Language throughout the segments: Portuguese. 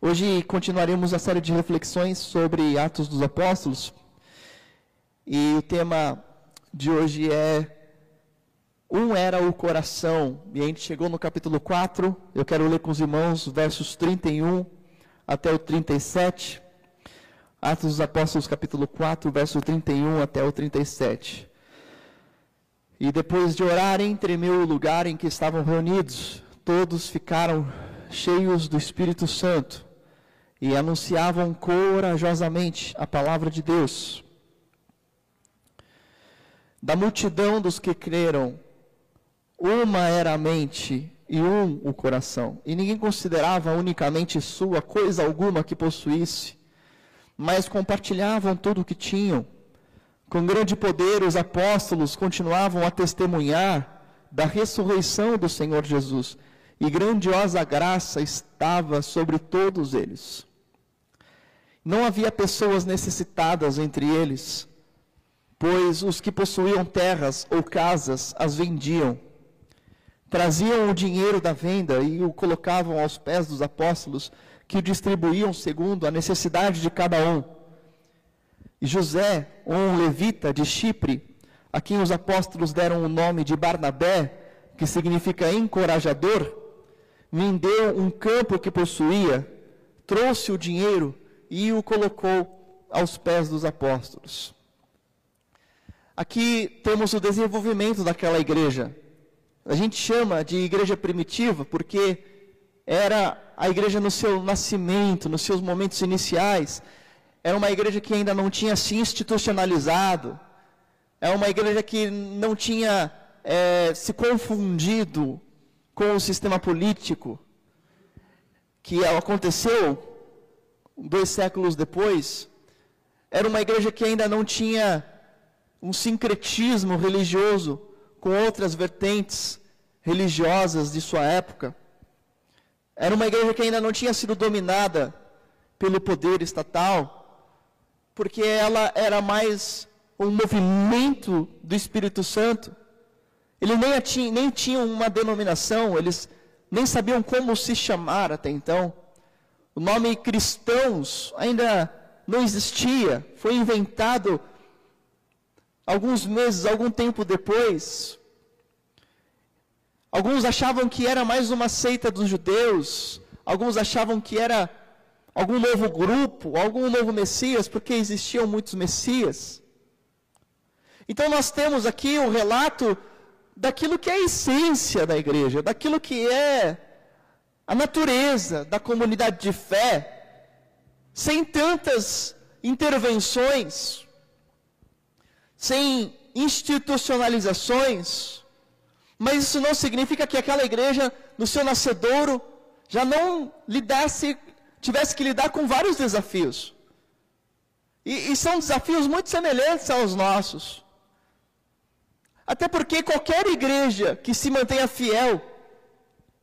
Hoje continuaremos a série de reflexões sobre Atos dos Apóstolos. E o tema de hoje é Um era o coração. E a gente chegou no capítulo 4. Eu quero ler com os irmãos versos 31 até o 37. Atos dos Apóstolos, capítulo 4, verso 31 até o 37. E depois de orarem, tremeu o lugar em que estavam reunidos. Todos ficaram cheios do Espírito Santo e anunciavam corajosamente a palavra de Deus. Da multidão dos que creram, uma era a mente e um o coração, e ninguém considerava unicamente sua coisa alguma que possuísse, mas compartilhavam tudo o que tinham. Com grande poder, os apóstolos continuavam a testemunhar da ressurreição do Senhor Jesus, e grandiosa graça estava sobre todos eles. Não havia pessoas necessitadas entre eles, pois os que possuíam terras ou casas as vendiam. Traziam o dinheiro da venda e o colocavam aos pés dos apóstolos, que o distribuíam segundo a necessidade de cada um. E José, um levita de Chipre, a quem os apóstolos deram o nome de Barnabé, que significa encorajador, vendeu um campo que possuía, trouxe o dinheiro e o colocou aos pés dos apóstolos. Aqui temos o desenvolvimento daquela igreja. A gente chama de igreja primitiva porque era a igreja no seu nascimento, nos seus momentos iniciais. Era uma igreja que ainda não tinha se institucionalizado. É uma igreja que não tinha é, se confundido com o sistema político que aconteceu dois séculos depois, era uma igreja que ainda não tinha um sincretismo religioso com outras vertentes religiosas de sua época. Era uma igreja que ainda não tinha sido dominada pelo poder estatal, porque ela era mais um movimento do Espírito Santo. Eles nem, tinha, nem tinham uma denominação, eles nem sabiam como se chamar até então. O nome cristãos ainda não existia, foi inventado alguns meses, algum tempo depois. Alguns achavam que era mais uma seita dos judeus, alguns achavam que era algum novo grupo, algum novo Messias, porque existiam muitos Messias. Então nós temos aqui o relato daquilo que é a essência da igreja, daquilo que é a natureza da comunidade de fé, sem tantas intervenções, sem institucionalizações, mas isso não significa que aquela igreja, no seu nascedouro, já não lidasse, tivesse que lidar com vários desafios. E, e são desafios muito semelhantes aos nossos. Até porque qualquer igreja que se mantenha fiel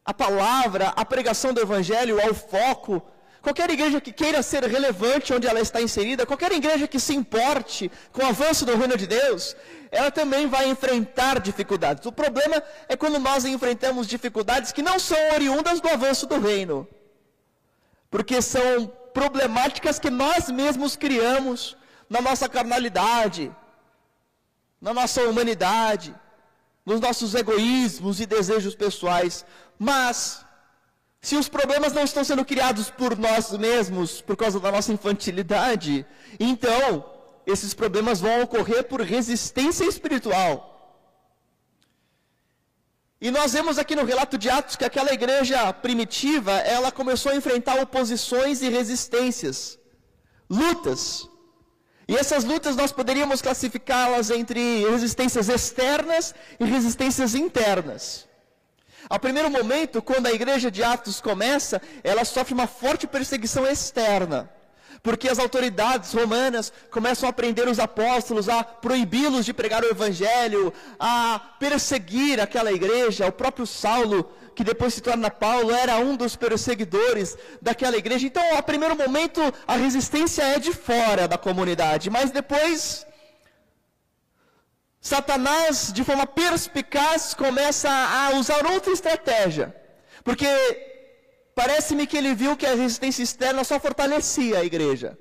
a palavra, a pregação do evangelho, ao foco. Qualquer igreja que queira ser relevante onde ela está inserida, qualquer igreja que se importe com o avanço do reino de Deus, ela também vai enfrentar dificuldades. O problema é quando nós enfrentamos dificuldades que não são oriundas do avanço do reino, porque são problemáticas que nós mesmos criamos na nossa carnalidade, na nossa humanidade, nos nossos egoísmos e desejos pessoais. Mas, se os problemas não estão sendo criados por nós mesmos, por causa da nossa infantilidade, então esses problemas vão ocorrer por resistência espiritual. E nós vemos aqui no relato de Atos que aquela igreja primitiva, ela começou a enfrentar oposições e resistências, lutas. E essas lutas nós poderíamos classificá-las entre resistências externas e resistências internas. Ao primeiro momento, quando a igreja de Atos começa, ela sofre uma forte perseguição externa. Porque as autoridades romanas começam a prender os apóstolos, a proibi-los de pregar o evangelho, a perseguir aquela igreja. O próprio Saulo que depois se torna Paulo, era um dos perseguidores daquela igreja. Então, a primeiro momento, a resistência é de fora da comunidade, mas depois, Satanás, de forma perspicaz, começa a usar outra estratégia. Porque Parece-me que ele viu que a resistência externa só fortalecia a igreja.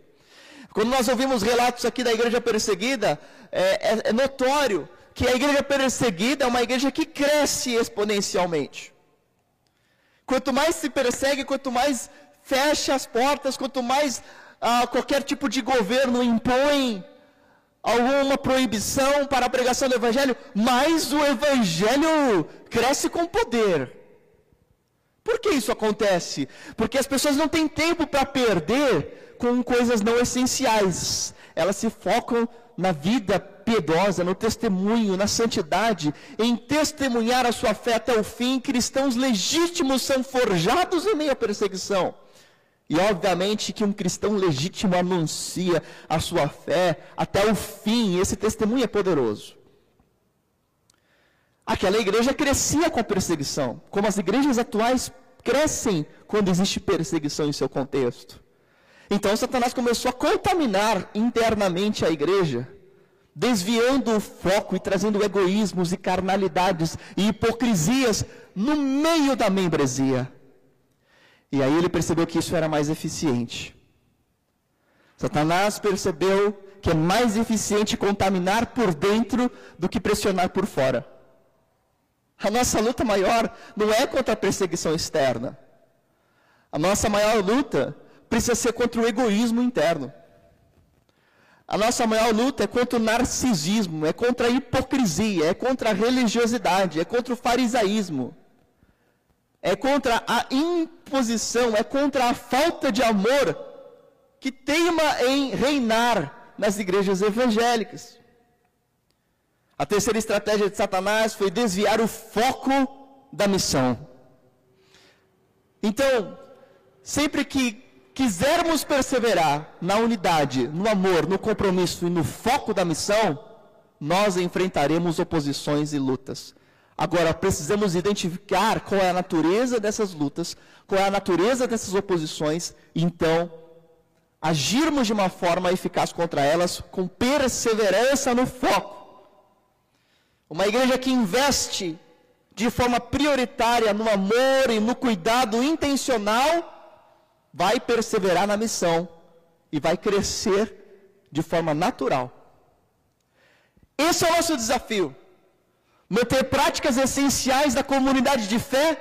Quando nós ouvimos relatos aqui da igreja perseguida, é, é, é notório que a igreja perseguida é uma igreja que cresce exponencialmente. Quanto mais se persegue, quanto mais fecha as portas, quanto mais ah, qualquer tipo de governo impõe alguma proibição para a pregação do Evangelho, mais o Evangelho cresce com poder. Por que isso acontece? Porque as pessoas não têm tempo para perder com coisas não essenciais. Elas se focam na vida piedosa, no testemunho, na santidade, em testemunhar a sua fé até o fim. Cristãos legítimos são forjados em meio à perseguição. E obviamente que um cristão legítimo anuncia a sua fé até o fim, esse testemunho é poderoso. Aquela igreja crescia com a perseguição, como as igrejas atuais crescem quando existe perseguição em seu contexto. Então Satanás começou a contaminar internamente a igreja, desviando o foco e trazendo egoísmos e carnalidades e hipocrisias no meio da membresia. E aí ele percebeu que isso era mais eficiente. Satanás percebeu que é mais eficiente contaminar por dentro do que pressionar por fora. A nossa luta maior não é contra a perseguição externa. A nossa maior luta precisa ser contra o egoísmo interno. A nossa maior luta é contra o narcisismo, é contra a hipocrisia, é contra a religiosidade, é contra o farisaísmo é contra a imposição, é contra a falta de amor que teima em reinar nas igrejas evangélicas. A terceira estratégia de Satanás foi desviar o foco da missão. Então, sempre que quisermos perseverar na unidade, no amor, no compromisso e no foco da missão, nós enfrentaremos oposições e lutas. Agora, precisamos identificar qual é a natureza dessas lutas, qual é a natureza dessas oposições, e então agirmos de uma forma eficaz contra elas, com perseverança no foco. Uma igreja que investe de forma prioritária no amor e no cuidado intencional, vai perseverar na missão e vai crescer de forma natural. Esse é o nosso desafio manter práticas essenciais da comunidade de fé,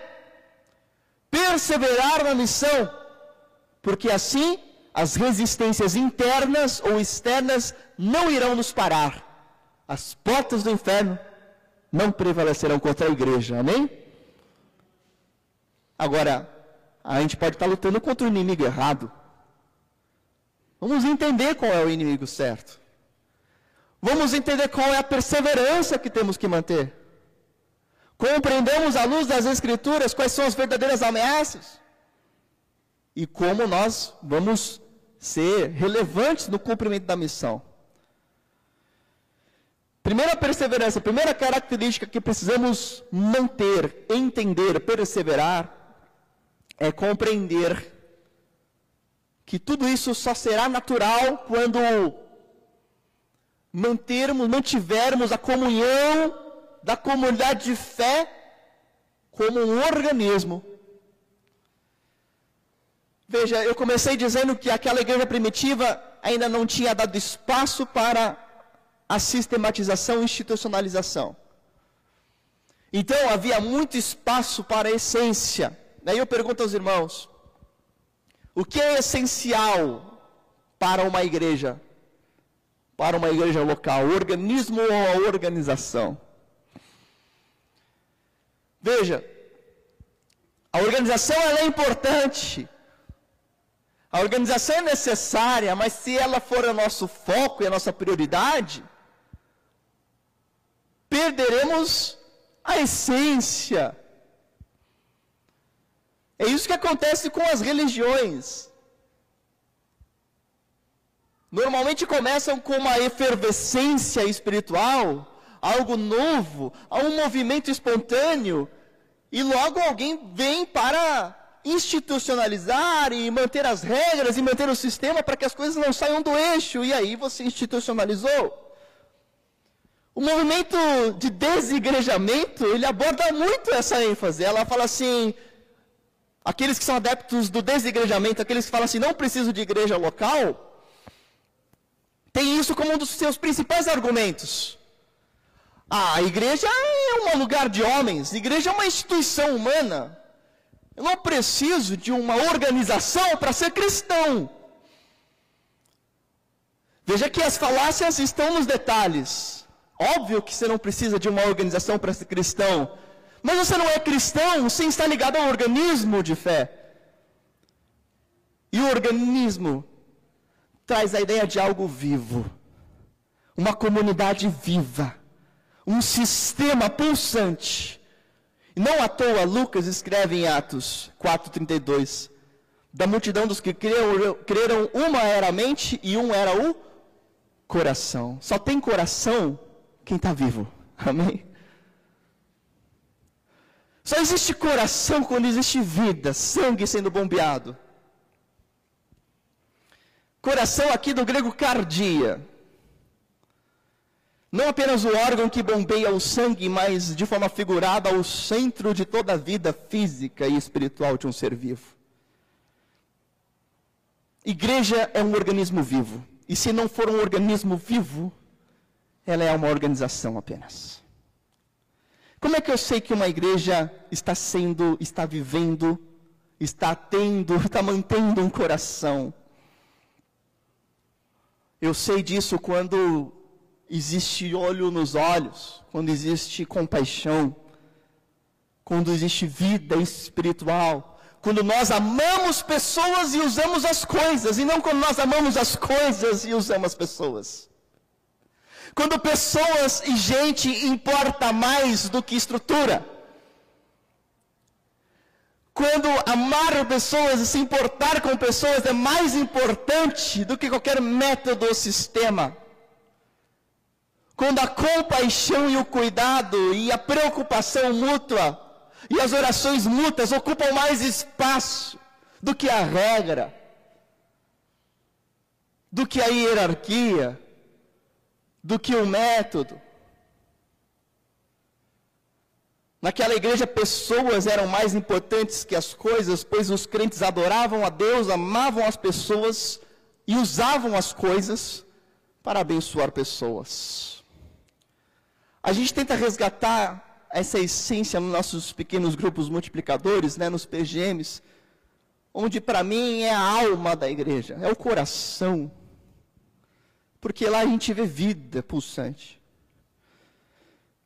perseverar na missão, porque assim as resistências internas ou externas não irão nos parar. As portas do inferno não prevalecerão contra a igreja. Amém? Agora, a gente pode estar lutando contra o inimigo errado. Vamos entender qual é o inimigo certo. Vamos entender qual é a perseverança que temos que manter. Compreendemos à luz das Escrituras quais são as verdadeiras ameaças e como nós vamos ser relevantes no cumprimento da missão. Primeira perseverança, primeira característica que precisamos manter, entender, perseverar, é compreender que tudo isso só será natural quando mantermos, mantivermos a comunhão da comunidade de fé como um organismo. Veja, eu comecei dizendo que aquela igreja primitiva ainda não tinha dado espaço para a sistematização e institucionalização. Então havia muito espaço para a essência. Daí eu pergunto aos irmãos: o que é essencial para uma igreja? Para uma igreja local, o organismo ou a organização? Veja, a organização é importante. A organização é necessária, mas se ela for o nosso foco e a nossa prioridade, perderemos a essência. É isso que acontece com as religiões. Normalmente começam com uma efervescência espiritual, algo novo, a um movimento espontâneo, e logo alguém vem para institucionalizar e manter as regras e manter o sistema para que as coisas não saiam do eixo, e aí você institucionalizou. O movimento de desigrejamento, ele aborda muito essa ênfase. Ela fala assim: aqueles que são adeptos do desigrejamento, aqueles que falam assim, não preciso de igreja local, tem isso como um dos seus principais argumentos. Ah, a igreja é um lugar de homens, a igreja é uma instituição humana. Eu não preciso de uma organização para ser cristão. Veja que as falácias estão nos detalhes. Óbvio que você não precisa de uma organização para ser cristão. Mas você não é cristão sem estar ligado a um organismo de fé. E o organismo traz a ideia de algo vivo, uma comunidade viva, um sistema pulsante. Não à toa Lucas escreve em Atos 4,32: da multidão dos que creram, creram, uma era a mente e um era o coração. Só tem coração quem está vivo. Amém? Só existe coração quando existe vida, sangue sendo bombeado. Coração aqui do grego cardia. Não apenas o órgão que bombeia o sangue, mas de forma figurada o centro de toda a vida física e espiritual de um ser vivo. Igreja é um organismo vivo. E se não for um organismo vivo, ela é uma organização apenas. Como é que eu sei que uma igreja está sendo, está vivendo, está tendo, está mantendo um coração? Eu sei disso quando existe olho nos olhos, quando existe compaixão, quando existe vida espiritual, quando nós amamos pessoas e usamos as coisas, e não quando nós amamos as coisas e usamos as pessoas. Quando pessoas e gente importa mais do que estrutura. Quando amar pessoas e se importar com pessoas é mais importante do que qualquer método ou sistema. Quando a compaixão e o cuidado e a preocupação mútua e as orações mútuas ocupam mais espaço do que a regra, do que a hierarquia, do que o método. Naquela igreja, pessoas eram mais importantes que as coisas, pois os crentes adoravam a Deus, amavam as pessoas e usavam as coisas para abençoar pessoas. A gente tenta resgatar essa essência nos nossos pequenos grupos multiplicadores, né, nos PGMs, onde para mim é a alma da igreja, é o coração. Porque lá a gente vê vida pulsante.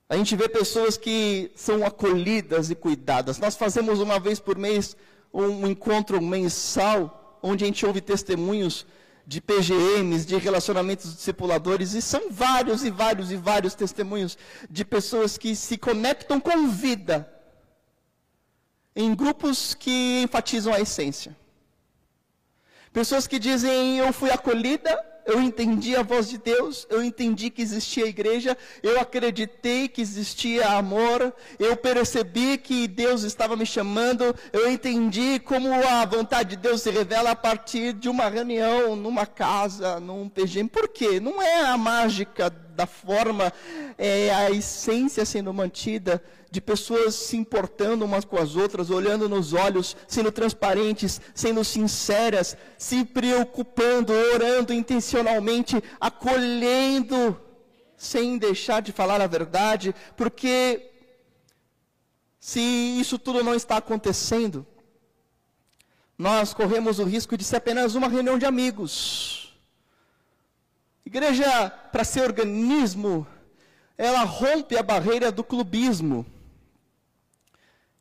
A gente vê pessoas que são acolhidas e cuidadas. Nós fazemos uma vez por mês um encontro mensal, onde a gente ouve testemunhos de PGMs, de relacionamentos discipuladores, e são vários e vários e vários testemunhos de pessoas que se conectam com vida em grupos que enfatizam a essência. Pessoas que dizem: Eu fui acolhida, eu entendi a voz de Deus, eu entendi que existia igreja, eu acreditei que existia amor, eu percebi que Deus estava me chamando, eu entendi como a vontade de Deus se revela a partir de uma reunião, numa casa, num PGM. Por quê? Não é a mágica da forma, é a essência sendo mantida de pessoas se importando umas com as outras, olhando nos olhos, sendo transparentes, sendo sinceras, se preocupando, orando intencionalmente, acolhendo, sem deixar de falar a verdade, porque se isso tudo não está acontecendo, nós corremos o risco de ser apenas uma reunião de amigos. Igreja, para ser organismo, ela rompe a barreira do clubismo.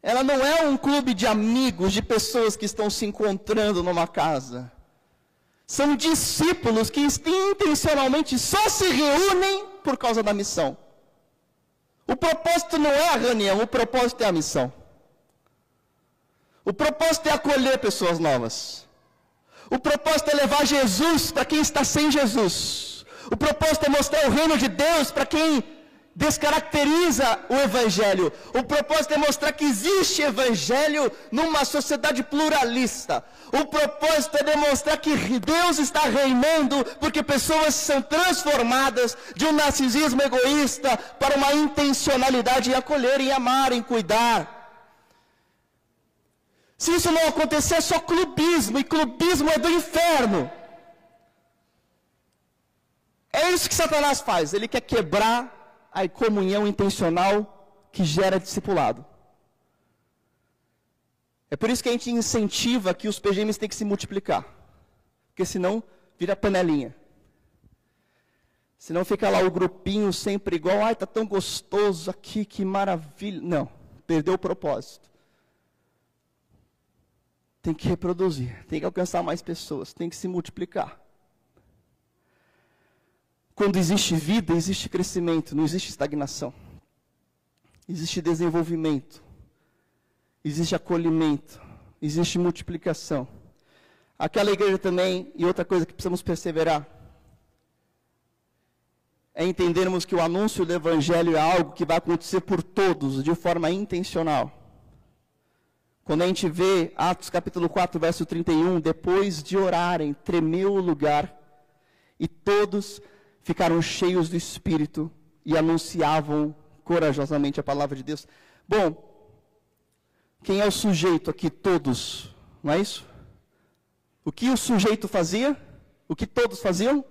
Ela não é um clube de amigos, de pessoas que estão se encontrando numa casa. São discípulos que intencionalmente só se reúnem por causa da missão. O propósito não é a reunião, o propósito é a missão. O propósito é acolher pessoas novas. O propósito é levar Jesus para quem está sem Jesus. O propósito é mostrar o reino de Deus para quem descaracteriza o Evangelho. O propósito é mostrar que existe Evangelho numa sociedade pluralista. O propósito é demonstrar que Deus está reinando porque pessoas são transformadas de um narcisismo egoísta para uma intencionalidade em acolher, em amar, em cuidar. Se isso não acontecer, é só clubismo, e clubismo é do inferno. É isso que Satanás faz. Ele quer quebrar a comunhão intencional que gera discipulado. É por isso que a gente incentiva que os PGMs têm que se multiplicar. Porque senão vira panelinha. Senão fica lá o grupinho sempre igual, ai, tá tão gostoso aqui, que maravilha. Não, perdeu o propósito. Tem que reproduzir, tem que alcançar mais pessoas, tem que se multiplicar. Quando existe vida, existe crescimento, não existe estagnação. Existe desenvolvimento, existe acolhimento, existe multiplicação. Aquela igreja também, e outra coisa que precisamos perseverar, é entendermos que o anúncio do Evangelho é algo que vai acontecer por todos, de forma intencional. Quando a gente vê Atos capítulo 4, verso 31, depois de orarem, tremeu o lugar, e todos ficaram cheios do Espírito e anunciavam corajosamente a palavra de Deus. Bom, quem é o sujeito aqui? Todos, não é isso? O que o sujeito fazia? O que todos faziam?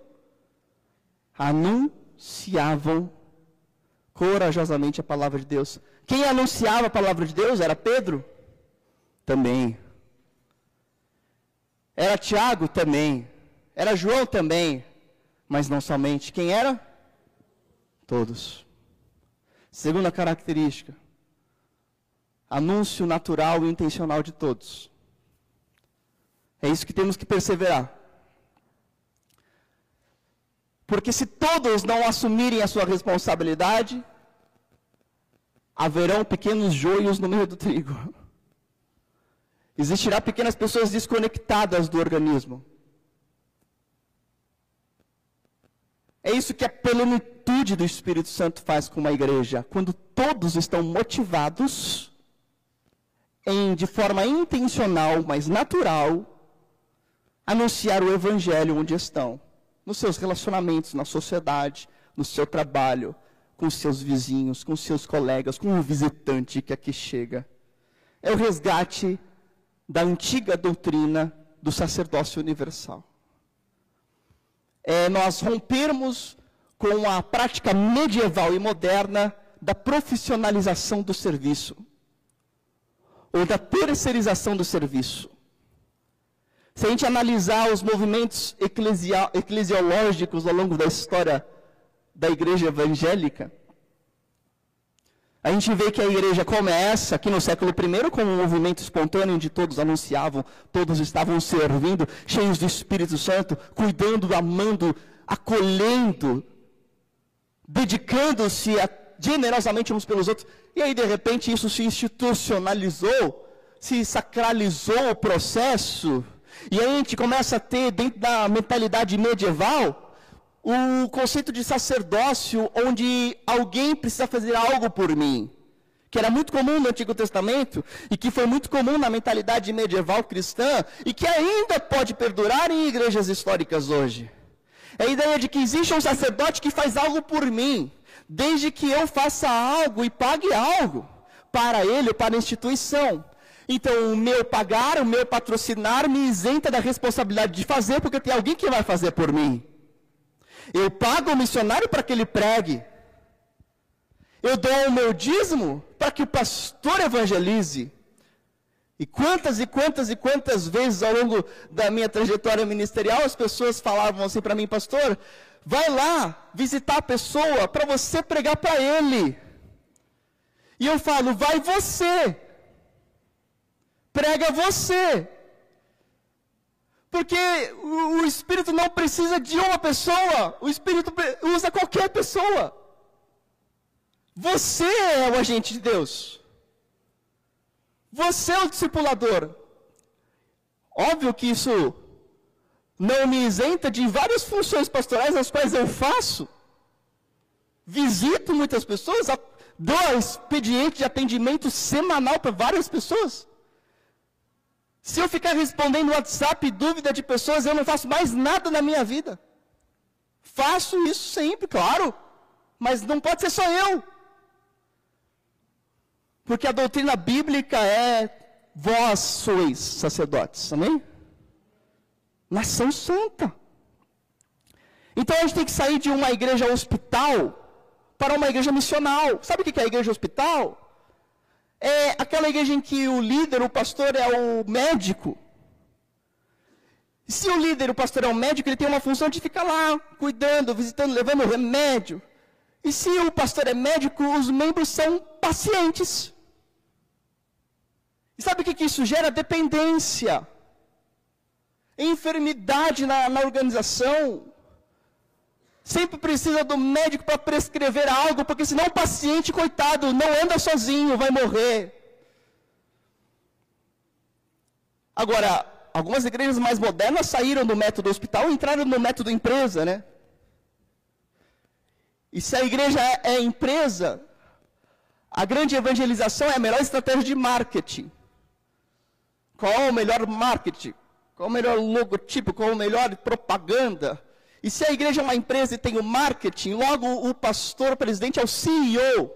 Anunciavam corajosamente a palavra de Deus. Quem anunciava a palavra de Deus era Pedro? Também. Era Tiago? Também. Era João? Também. Mas não somente. Quem era? Todos. Segunda característica: anúncio natural e intencional de todos. É isso que temos que perseverar. Porque se todos não assumirem a sua responsabilidade, haverão pequenos joios no meio do trigo. Existirá pequenas pessoas desconectadas do organismo. É isso que a plenitude do Espírito Santo faz com uma igreja. Quando todos estão motivados em, de forma intencional, mas natural, anunciar o Evangelho onde estão nos seus relacionamentos na sociedade, no seu trabalho, com seus vizinhos, com seus colegas, com o visitante que aqui chega. É o resgate da antiga doutrina do sacerdócio universal. É nós rompermos com a prática medieval e moderna da profissionalização do serviço, ou da terceirização do serviço. Se a gente analisar os movimentos eclesiológicos ao longo da história da igreja evangélica, a gente vê que a igreja começa aqui no século I com um movimento espontâneo onde todos anunciavam, todos estavam servindo, cheios do Espírito Santo, cuidando, amando, acolhendo, dedicando-se generosamente uns pelos outros. E aí, de repente, isso se institucionalizou, se sacralizou o processo e aí a gente começa a ter, dentro da mentalidade medieval, o conceito de sacerdócio, onde alguém precisa fazer algo por mim. Que era muito comum no Antigo Testamento e que foi muito comum na mentalidade medieval cristã e que ainda pode perdurar em igrejas históricas hoje. É a ideia de que existe um sacerdote que faz algo por mim, desde que eu faça algo e pague algo para ele ou para a instituição. Então, o meu pagar, o meu patrocinar me isenta da responsabilidade de fazer, porque tem alguém que vai fazer por mim. Eu pago o missionário para que ele pregue. Eu dou o meu dízimo para que o pastor evangelize. E quantas e quantas e quantas vezes ao longo da minha trajetória ministerial as pessoas falavam assim para mim, pastor, vai lá visitar a pessoa para você pregar para ele. E eu falo, vai você prega você. Porque o Espírito não precisa de uma pessoa, o Espírito usa qualquer pessoa. Você é o agente de Deus. Você é o discipulador. Óbvio que isso não me isenta de várias funções pastorais as quais eu faço. Visito muitas pessoas, dou expediente de atendimento semanal para várias pessoas. Se eu ficar respondendo WhatsApp dúvida de pessoas, eu não faço mais nada na minha vida. Faço isso sempre, claro, mas não pode ser só eu. Porque a doutrina bíblica é vós sois sacerdotes, amém? Nação santa. Então a gente tem que sair de uma igreja hospital para uma igreja missional. Sabe o que é a igreja hospital? É aquela igreja em que o líder, o pastor, é o médico. Se o líder, o pastor, é o médico, ele tem uma função de ficar lá, cuidando, visitando, levando remédio. E se o pastor é médico, os membros são pacientes. E sabe o que, que isso gera? Dependência. Enfermidade na, na organização. Sempre precisa do médico para prescrever algo, porque senão o paciente, coitado, não anda sozinho, vai morrer. Agora, algumas igrejas mais modernas saíram do método hospital e entraram no método empresa, né? E se a igreja é, é empresa, a grande evangelização é a melhor estratégia de marketing. Qual o melhor marketing? Qual o melhor logotipo? Qual a melhor propaganda? E se a igreja é uma empresa e tem o marketing, logo o pastor, o presidente é o CEO.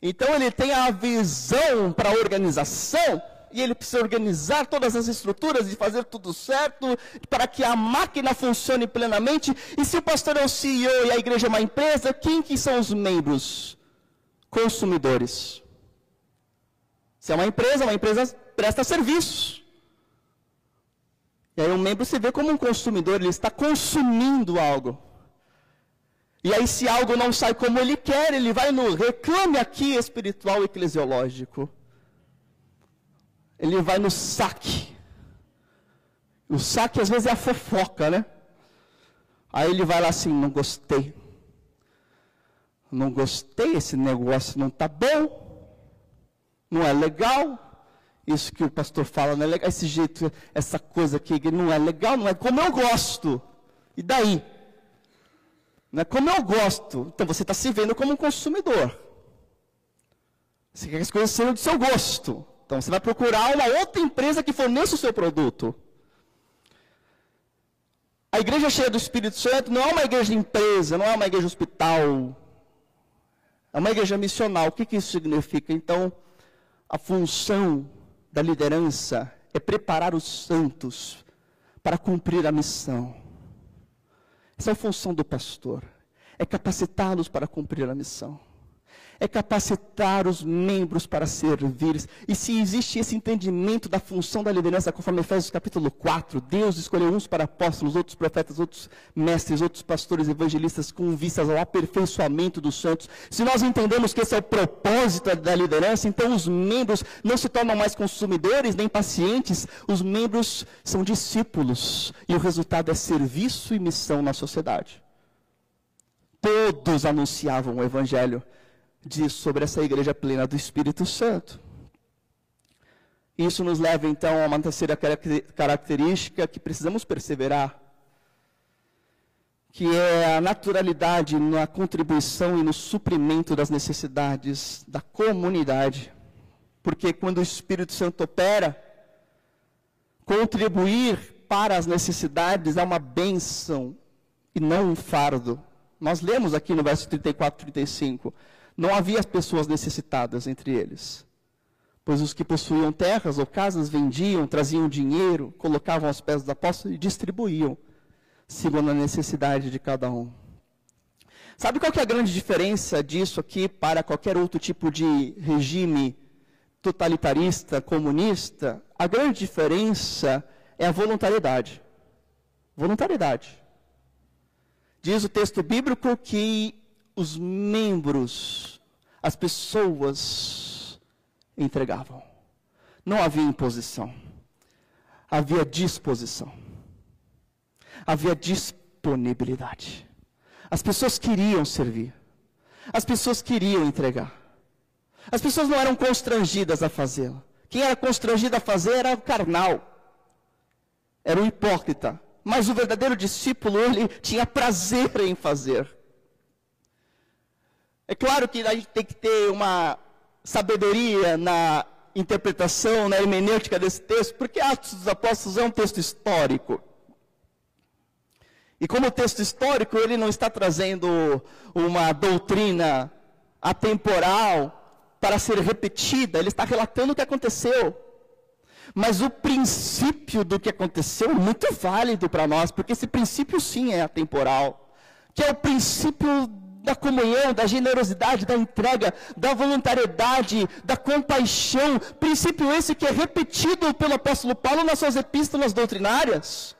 Então ele tem a visão para a organização e ele precisa organizar todas as estruturas e fazer tudo certo para que a máquina funcione plenamente. E se o pastor é o CEO e a igreja é uma empresa, quem que são os membros? Consumidores. Se é uma empresa, uma empresa presta serviços. E aí o membro se vê como um consumidor, ele está consumindo algo. E aí, se algo não sai como ele quer, ele vai no reclame aqui espiritual eclesiológico ele vai no saque. O saque às vezes é a fofoca, né? Aí ele vai lá assim, não gostei. Não gostei, esse negócio não está bom. Não é legal. Isso que o pastor fala não é legal. Esse jeito, essa coisa aqui não é legal, não é como eu gosto. E daí? Não é como eu gosto. Então você está se vendo como um consumidor. Você quer que as coisas sejam do seu gosto. Então você vai procurar uma outra empresa que forneça o seu produto. A igreja cheia do Espírito Santo não é uma igreja empresa, não é uma igreja hospital. É uma igreja missional. O que, que isso significa? Então, a função da liderança é preparar os santos para cumprir a missão. Essa é a função do pastor. É capacitá-los para cumprir a missão é capacitar os membros para servir. E se existe esse entendimento da função da liderança, conforme Efésios capítulo 4, Deus escolheu uns para apóstolos, outros profetas, outros mestres, outros pastores evangelistas, com vistas ao aperfeiçoamento dos santos. Se nós entendemos que esse é o propósito da liderança, então os membros não se tornam mais consumidores nem pacientes, os membros são discípulos. E o resultado é serviço e missão na sociedade. Todos anunciavam o evangelho diz sobre essa igreja plena do Espírito Santo. Isso nos leva então a uma terceira característica que precisamos perseverar, que é a naturalidade na contribuição e no suprimento das necessidades da comunidade. Porque quando o Espírito Santo opera, contribuir para as necessidades é uma bênção e não um fardo. Nós lemos aqui no verso 34 e 35. Não havia pessoas necessitadas entre eles, pois os que possuíam terras ou casas vendiam, traziam dinheiro, colocavam aos pés dos apóstolos e distribuíam, segundo a necessidade de cada um. Sabe qual é a grande diferença disso aqui para qualquer outro tipo de regime totalitarista, comunista? A grande diferença é a voluntariedade. Voluntariedade. Diz o texto bíblico que os membros, as pessoas entregavam. Não havia imposição, havia disposição, havia disponibilidade. As pessoas queriam servir, as pessoas queriam entregar. As pessoas não eram constrangidas a fazê-lo. Quem era constrangido a fazer era o carnal, era o hipócrita. Mas o verdadeiro discípulo, ele tinha prazer em fazer. É claro que a gente tem que ter uma sabedoria na interpretação, na hermenêutica desse texto, porque Atos dos Apóstolos é um texto histórico. E como texto histórico, ele não está trazendo uma doutrina atemporal, para ser repetida, ele está relatando o que aconteceu. Mas o princípio do que aconteceu é muito válido para nós, porque esse princípio sim é atemporal, que é o princípio da comunhão, da generosidade, da entrega, da voluntariedade, da compaixão, princípio esse que é repetido pelo apóstolo Paulo nas suas epístolas doutrinárias.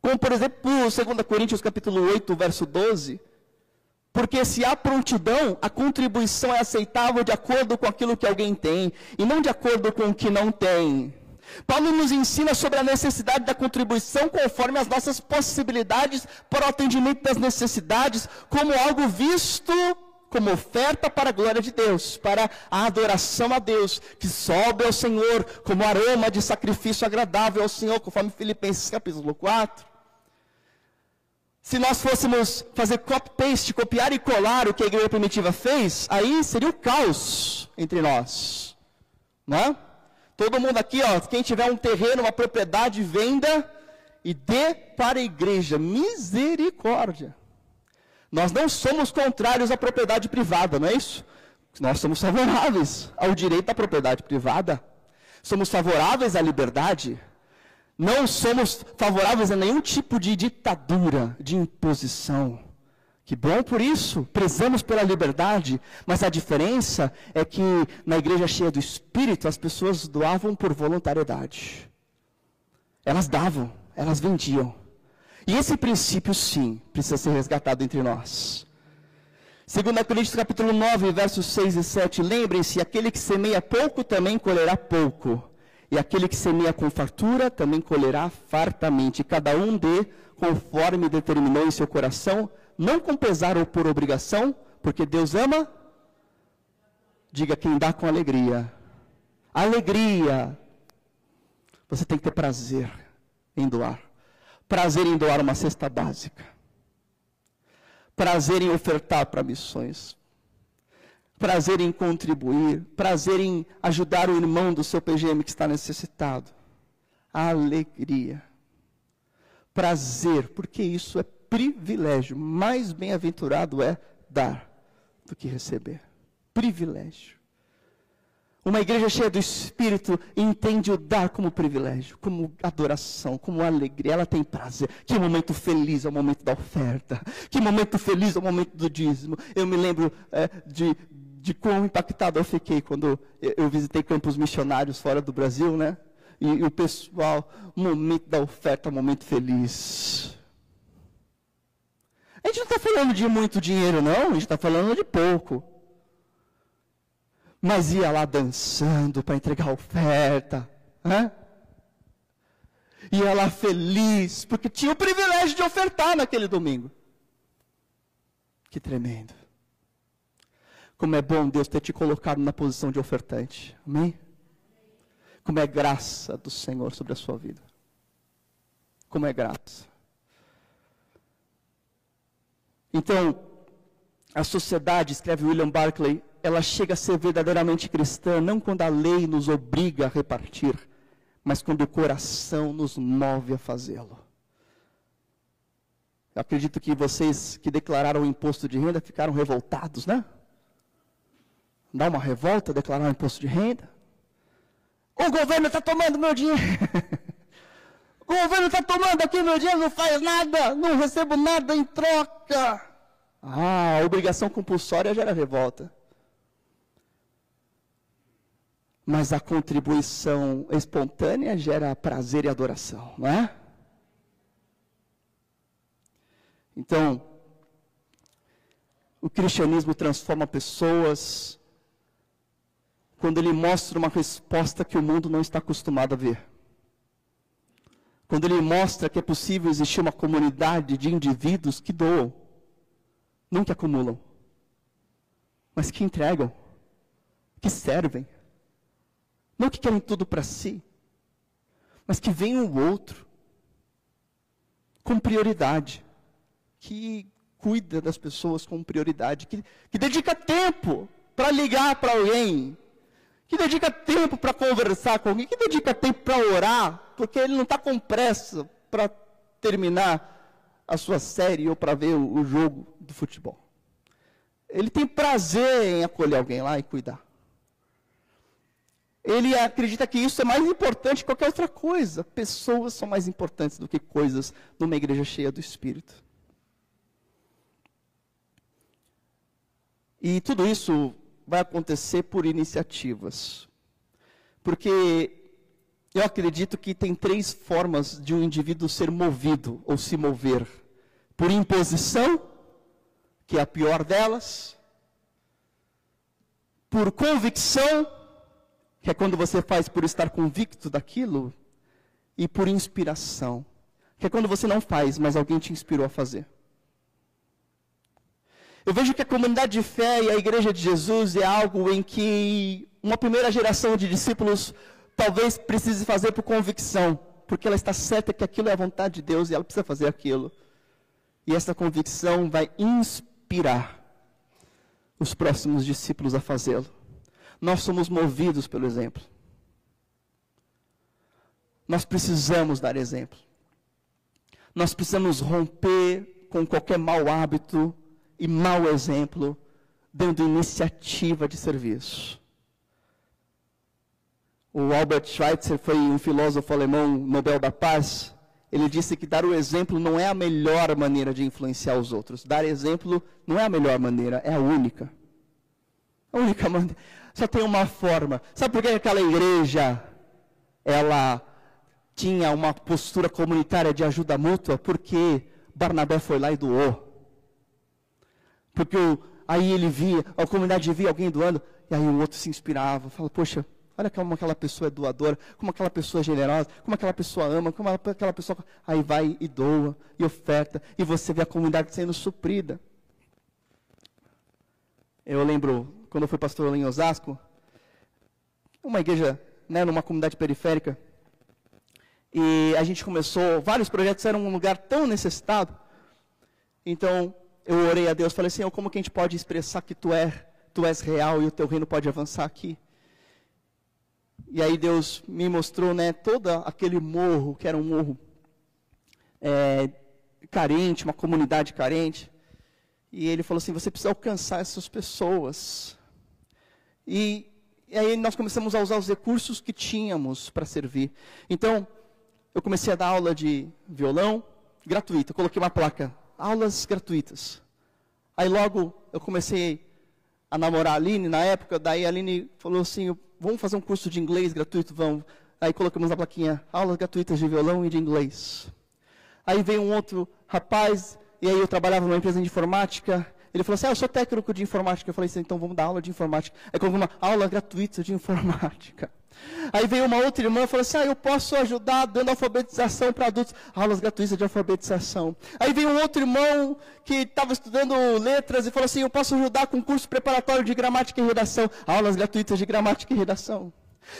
Como por exemplo, 2 Coríntios capítulo 8, verso 12, porque se há prontidão, a contribuição é aceitável de acordo com aquilo que alguém tem, e não de acordo com o que não tem. Paulo nos ensina sobre a necessidade da contribuição conforme as nossas possibilidades para o atendimento das necessidades, como algo visto como oferta para a glória de Deus, para a adoração a Deus, que sobe ao Senhor como aroma de sacrifício agradável ao Senhor, conforme Filipenses capítulo 4. Se nós fôssemos fazer copy-paste, copiar e colar o que a igreja primitiva fez, aí seria o caos entre nós. Não é? Todo mundo aqui, ó, quem tiver um terreno, uma propriedade, venda e dê para a igreja. Misericórdia. Nós não somos contrários à propriedade privada, não é isso? Nós somos favoráveis ao direito à propriedade privada. Somos favoráveis à liberdade. Não somos favoráveis a nenhum tipo de ditadura, de imposição. Que bom por isso, prezamos pela liberdade, mas a diferença é que na igreja cheia do Espírito as pessoas doavam por voluntariedade. Elas davam, elas vendiam. E esse princípio, sim, precisa ser resgatado entre nós. 2 Coríntios capítulo 9, versos 6 e 7, lembrem-se, aquele que semeia pouco também colherá pouco. E aquele que semeia com fartura também colherá fartamente. Cada um dê conforme determinou em seu coração, não com pesar ou por obrigação, porque Deus ama. Diga quem dá com alegria. Alegria. Você tem que ter prazer em doar. Prazer em doar uma cesta básica. Prazer em ofertar para missões prazer em contribuir, prazer em ajudar o irmão do seu PGM que está necessitado. Alegria. Prazer, porque isso é privilégio. Mais bem-aventurado é dar do que receber. Privilégio. Uma igreja cheia do Espírito entende o dar como privilégio, como adoração, como alegria. Ela tem prazer. Que momento feliz é o momento da oferta. Que momento feliz é o momento do dízimo. Eu me lembro é, de, de quão impactado eu fiquei quando eu visitei campos missionários fora do Brasil, né? E, e o pessoal, momento da oferta, momento feliz. Gente não está falando de muito dinheiro, não, a gente está falando de pouco. Mas ia lá dançando para entregar oferta. Né? Ia lá feliz, porque tinha o privilégio de ofertar naquele domingo. Que tremendo. Como é bom Deus ter te colocado na posição de ofertante. Amém? Como é graça do Senhor sobre a sua vida. Como é graça. Então, a sociedade, escreve William Barclay, ela chega a ser verdadeiramente cristã não quando a lei nos obriga a repartir, mas quando o coração nos move a fazê-lo. Eu acredito que vocês que declararam o imposto de renda ficaram revoltados, né? dar uma revolta, declarar um imposto de renda. O governo está tomando meu dinheiro. o governo está tomando aqui meu dinheiro, não faz nada, não recebo nada em troca. Ah, a obrigação compulsória gera revolta. Mas a contribuição espontânea gera prazer e adoração, não é? Então, o cristianismo transforma pessoas, quando ele mostra uma resposta que o mundo não está acostumado a ver. Quando ele mostra que é possível existir uma comunidade de indivíduos que doam, não que acumulam, mas que entregam, que servem, não que querem tudo para si, mas que veem o outro com prioridade, que cuida das pessoas com prioridade, que, que dedica tempo para ligar para alguém, que dedica tempo para conversar com alguém, que dedica tempo para orar, porque ele não está com pressa para terminar a sua série ou para ver o, o jogo do futebol. Ele tem prazer em acolher alguém lá e cuidar. ele acredita que isso é mais importante que qualquer outra coisa. Pessoas são mais importantes do que coisas numa igreja cheia do Espírito. E tudo isso vai acontecer por iniciativas. Porque eu acredito que tem três formas de um indivíduo ser movido ou se mover: por imposição, que é a pior delas, por convicção, que é quando você faz por estar convicto daquilo, e por inspiração, que é quando você não faz, mas alguém te inspirou a fazer. Eu vejo que a comunidade de fé e a igreja de Jesus é algo em que uma primeira geração de discípulos talvez precise fazer por convicção, porque ela está certa que aquilo é a vontade de Deus e ela precisa fazer aquilo. E essa convicção vai inspirar os próximos discípulos a fazê-lo. Nós somos movidos pelo exemplo. Nós precisamos dar exemplo. Nós precisamos romper com qualquer mau hábito e mau exemplo, dando iniciativa de serviço. O Albert Schweitzer foi um filósofo alemão, Nobel da Paz. Ele disse que dar o exemplo não é a melhor maneira de influenciar os outros. Dar exemplo não é a melhor maneira, é a única. A única maneira. Só tem uma forma. Sabe por que aquela igreja ela tinha uma postura comunitária de ajuda mútua? Porque Barnabé foi lá e doou. Porque aí ele via, a comunidade via alguém doando, e aí o outro se inspirava, fala, poxa, Olha como aquela pessoa é doadora, como aquela pessoa é generosa, como aquela pessoa ama, como aquela pessoa. Aí vai e doa, e oferta, e você vê a comunidade sendo suprida. Eu lembro, quando eu fui pastor em Osasco, uma igreja, né, numa comunidade periférica, e a gente começou, vários projetos eram um lugar tão necessitado. Então, eu orei a Deus, falei, Senhor, como que a gente pode expressar que tu, é, tu és real e o teu reino pode avançar aqui? E aí Deus me mostrou, né, todo aquele morro, que era um morro é, carente, uma comunidade carente. E ele falou assim: você precisa alcançar essas pessoas. E, e aí nós começamos a usar os recursos que tínhamos para servir. Então, eu comecei a dar aula de violão gratuito. Eu coloquei uma placa: aulas gratuitas. Aí logo eu comecei a namorar a Aline na época. Daí a Aline falou assim: vamos fazer um curso de inglês gratuito? Vamos. Aí colocamos na plaquinha, aulas gratuitas de violão e de inglês. Aí veio um outro rapaz, e aí eu trabalhava numa empresa de informática. Ele falou assim, ah, eu sou técnico de informática. Eu falei assim, então vamos dar aula de informática. Aí colocou uma aula gratuita de informática. Aí veio uma outra irmã e falou assim: Ah, eu posso ajudar dando alfabetização para adultos, aulas gratuitas de alfabetização. Aí veio um outro irmão que estava estudando letras e falou assim: Eu posso ajudar com curso preparatório de gramática e redação, aulas gratuitas de gramática e redação.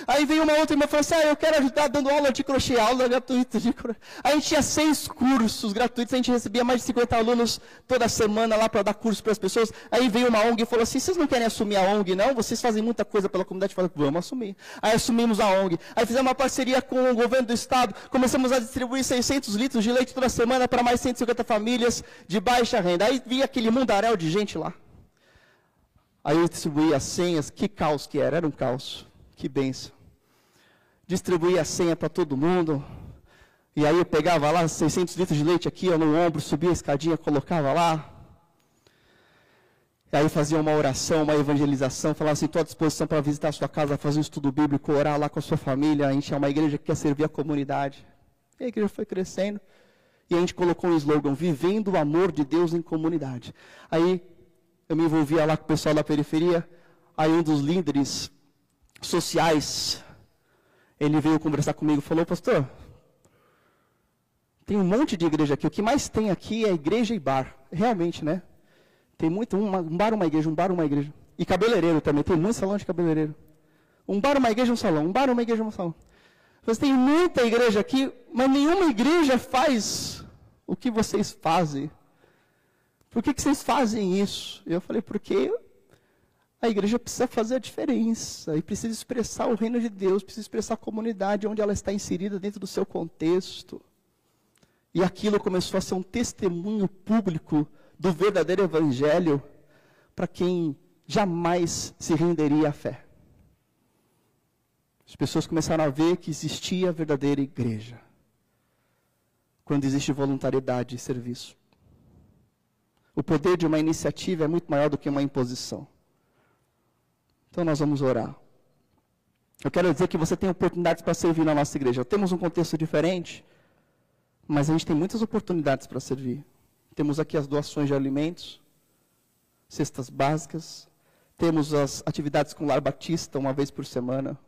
Aí veio uma outra irmã e falou assim: ah, eu quero ajudar dando aula de crochê, aula gratuita de crochê. A gente tinha seis cursos gratuitos, a gente recebia mais de 50 alunos toda semana lá para dar curso para as pessoas. Aí veio uma ONG e falou assim: vocês não querem assumir a ONG, não? Vocês fazem muita coisa pela comunidade. Falei, vamos assumir. Aí assumimos a ONG. Aí fizemos uma parceria com o governo do estado, começamos a distribuir 600 litros de leite toda semana para mais 150 famílias de baixa renda. Aí vinha aquele mundaréu de gente lá. Aí eu distribuí as senhas, que caos que era, era um caos. Que benção. Distribuía a senha para todo mundo. E aí eu pegava lá 600 litros de leite aqui ó, no ombro, subia a escadinha, colocava lá. E aí fazia uma oração, uma evangelização, falava assim, estou à disposição para visitar a sua casa, fazer um estudo bíblico, orar lá com a sua família. A gente é uma igreja que quer servir a comunidade. E a igreja foi crescendo. E a gente colocou um slogan, vivendo o amor de Deus em comunidade. Aí eu me envolvia lá com o pessoal da periferia. Aí um dos líderes sociais, ele veio conversar comigo e falou, pastor, tem um monte de igreja aqui, o que mais tem aqui é igreja e bar. Realmente, né? Tem muito, um, um bar, uma igreja, um bar, uma igreja. E cabeleireiro também, tem muito salão de cabeleireiro. Um bar, uma igreja, um salão. Um bar, uma igreja, um salão. Você tem muita igreja aqui, mas nenhuma igreja faz o que vocês fazem. Por que, que vocês fazem isso? Eu falei, porque a igreja precisa fazer a diferença e precisa expressar o reino de Deus, precisa expressar a comunidade onde ela está inserida dentro do seu contexto. E aquilo começou a ser um testemunho público do verdadeiro evangelho para quem jamais se renderia à fé. As pessoas começaram a ver que existia a verdadeira igreja. Quando existe voluntariedade e serviço. O poder de uma iniciativa é muito maior do que uma imposição. Então nós vamos orar. Eu quero dizer que você tem oportunidades para servir na nossa igreja. Temos um contexto diferente, mas a gente tem muitas oportunidades para servir. Temos aqui as doações de alimentos, cestas básicas, temos as atividades com Lar Batista uma vez por semana,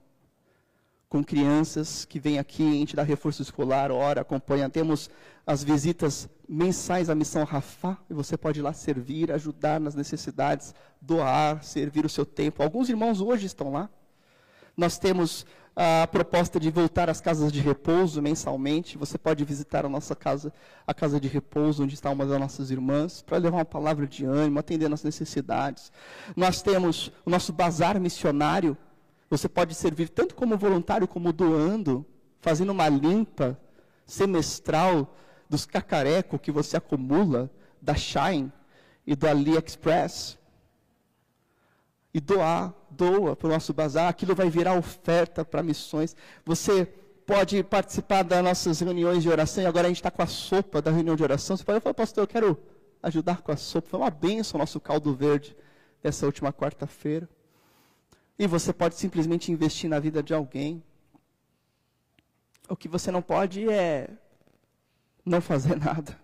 com crianças que vêm aqui, a gente dá reforço escolar, ora, acompanha. Temos as visitas mensais à missão Rafá, e você pode ir lá servir, ajudar nas necessidades, doar, servir o seu tempo. Alguns irmãos hoje estão lá. Nós temos a proposta de voltar às casas de repouso mensalmente. Você pode visitar a nossa casa, a casa de repouso, onde está uma das nossas irmãs, para levar uma palavra de ânimo, atender nas necessidades. Nós temos o nosso bazar missionário, você pode servir tanto como voluntário como doando, fazendo uma limpa semestral dos cacarecos que você acumula da Shine e do AliExpress. E doar, doa para o nosso bazar, aquilo vai virar oferta para missões. Você pode participar das nossas reuniões de oração, e agora a gente está com a sopa da reunião de oração. Você pode falar, pastor, eu quero ajudar com a sopa. Foi uma benção o nosso caldo verde dessa última quarta-feira. E você pode simplesmente investir na vida de alguém. O que você não pode é não fazer nada.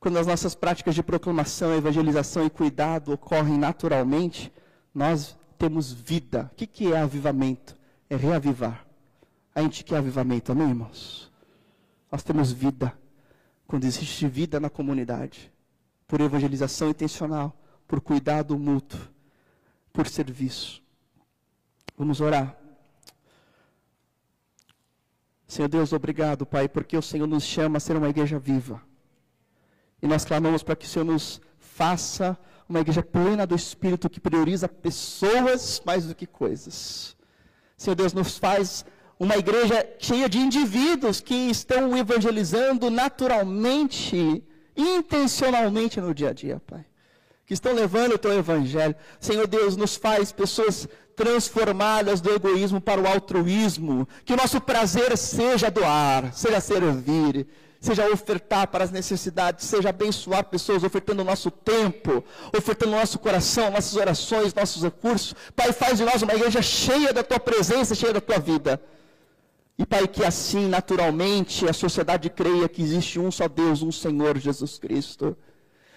Quando as nossas práticas de proclamação, evangelização e cuidado ocorrem naturalmente, nós temos vida. O que, é avivamento? É reavivar. A gente quer avivamento, amém, irmãos? Nós temos vida. Quando existe vida na comunidade, por evangelização intencional, por cuidado mútuo, por serviço. Vamos orar. Senhor Deus, obrigado, Pai, porque o Senhor nos chama a ser uma igreja viva. E nós clamamos para que o Senhor nos faça uma igreja plena do Espírito que prioriza pessoas mais do que coisas. Senhor Deus, nos faz uma igreja cheia de indivíduos que estão evangelizando naturalmente, intencionalmente no dia a dia, Pai que estão levando o teu evangelho. Senhor Deus, nos faz pessoas transformadas do egoísmo para o altruísmo. Que o nosso prazer seja doar, seja servir, seja ofertar para as necessidades, seja abençoar pessoas, ofertando o nosso tempo, ofertando o nosso coração, nossas orações, nossos recursos. Pai, faz de nós uma igreja cheia da tua presença, cheia da tua vida. E Pai, que assim, naturalmente, a sociedade creia que existe um só Deus, um Senhor Jesus Cristo.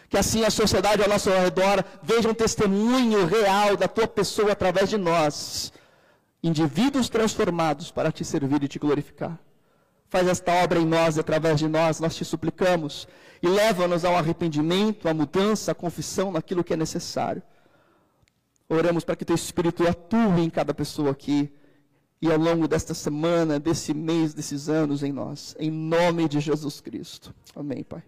Que assim a sociedade ao nosso redor veja um testemunho real da tua pessoa através de nós. Indivíduos transformados para te servir e te glorificar. Faz esta obra em nós e através de nós, nós te suplicamos. E leva-nos ao arrependimento, à mudança, à confissão naquilo que é necessário. Oramos para que teu Espírito atue em cada pessoa aqui e ao longo desta semana, desse mês, desses anos em nós. Em nome de Jesus Cristo. Amém, Pai.